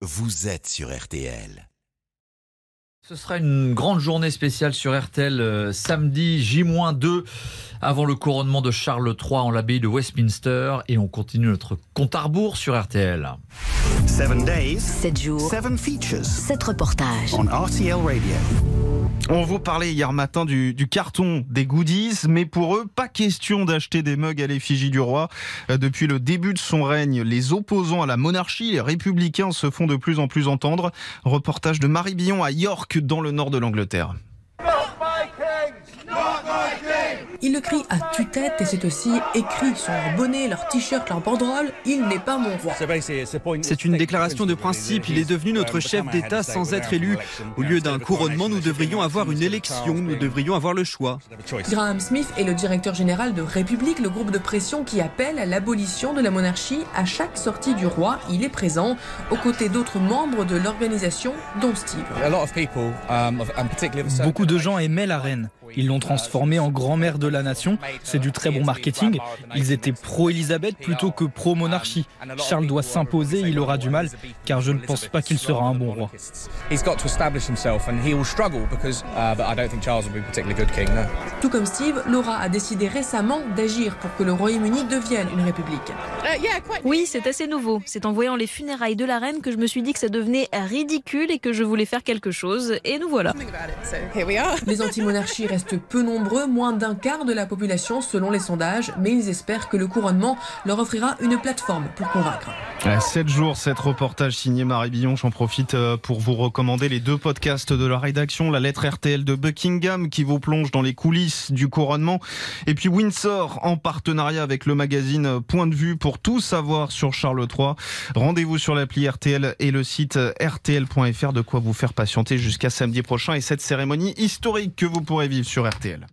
vous êtes sur RTL. Ce sera une grande journée spéciale sur RTL euh, samedi J-2 avant le couronnement de Charles III en l'abbaye de Westminster et on continue notre compte à rebours sur RTL. 7 days, 7 jours, 7 features 7 reportages. on RTL Radio. On vous parlait hier matin du, carton des goodies, mais pour eux, pas question d'acheter des mugs à l'effigie du roi. Euh, Depuis le début de son règne, les opposants à la monarchie, les républicains, se font de plus en plus entendre. Reportage de Marie Billon à York, dans le nord de l'Angleterre. Ils le crient à tue-tête et c'est aussi écrit sur leur bonnet, leur t-shirt, leur banderole Il n'est pas mon roi. C'est une déclaration de principe. Il est devenu notre chef d'État sans être élu. Au lieu d'un couronnement, nous devrions avoir une élection. Nous devrions avoir le choix. Graham Smith est le directeur général de République, le groupe de pression qui appelle à l'abolition de la monarchie. À chaque sortie du roi, il est présent, aux côtés d'autres membres de l'organisation, dont Steve. Beaucoup de gens aimaient la reine. Ils l'ont transformée en grand-mère de la nation. C'est du très bon marketing. Ils étaient pro-Élisabeth plutôt que pro-monarchie. Charles doit s'imposer, il aura du mal, car je ne pense pas qu'il sera un bon roi. Tout comme Steve, Laura a décidé récemment d'agir pour que le Royaume-Uni devienne une république. Oui, c'est assez nouveau. C'est en voyant les funérailles de la reine que je me suis dit que ça devenait ridicule et que je voulais faire quelque chose. Et nous voilà. Les anti-monarchies restent peu nombreux, moins d'un quart de la population selon les sondages, mais ils espèrent que le couronnement leur offrira une plateforme pour convaincre. 7 jours, 7 reportages signés Marie Billon. J'en profite euh, pour vous recommander les deux podcasts de la rédaction. La lettre RTL de Buckingham qui vous plonge dans les coulisses du couronnement. Et puis Windsor en partenariat avec le magazine Point de vue pour tout savoir sur Charles III. Rendez-vous sur l'appli RTL et le site rtl.fr de quoi vous faire patienter jusqu'à samedi prochain et cette cérémonie historique que vous pourrez vivre sur RTL.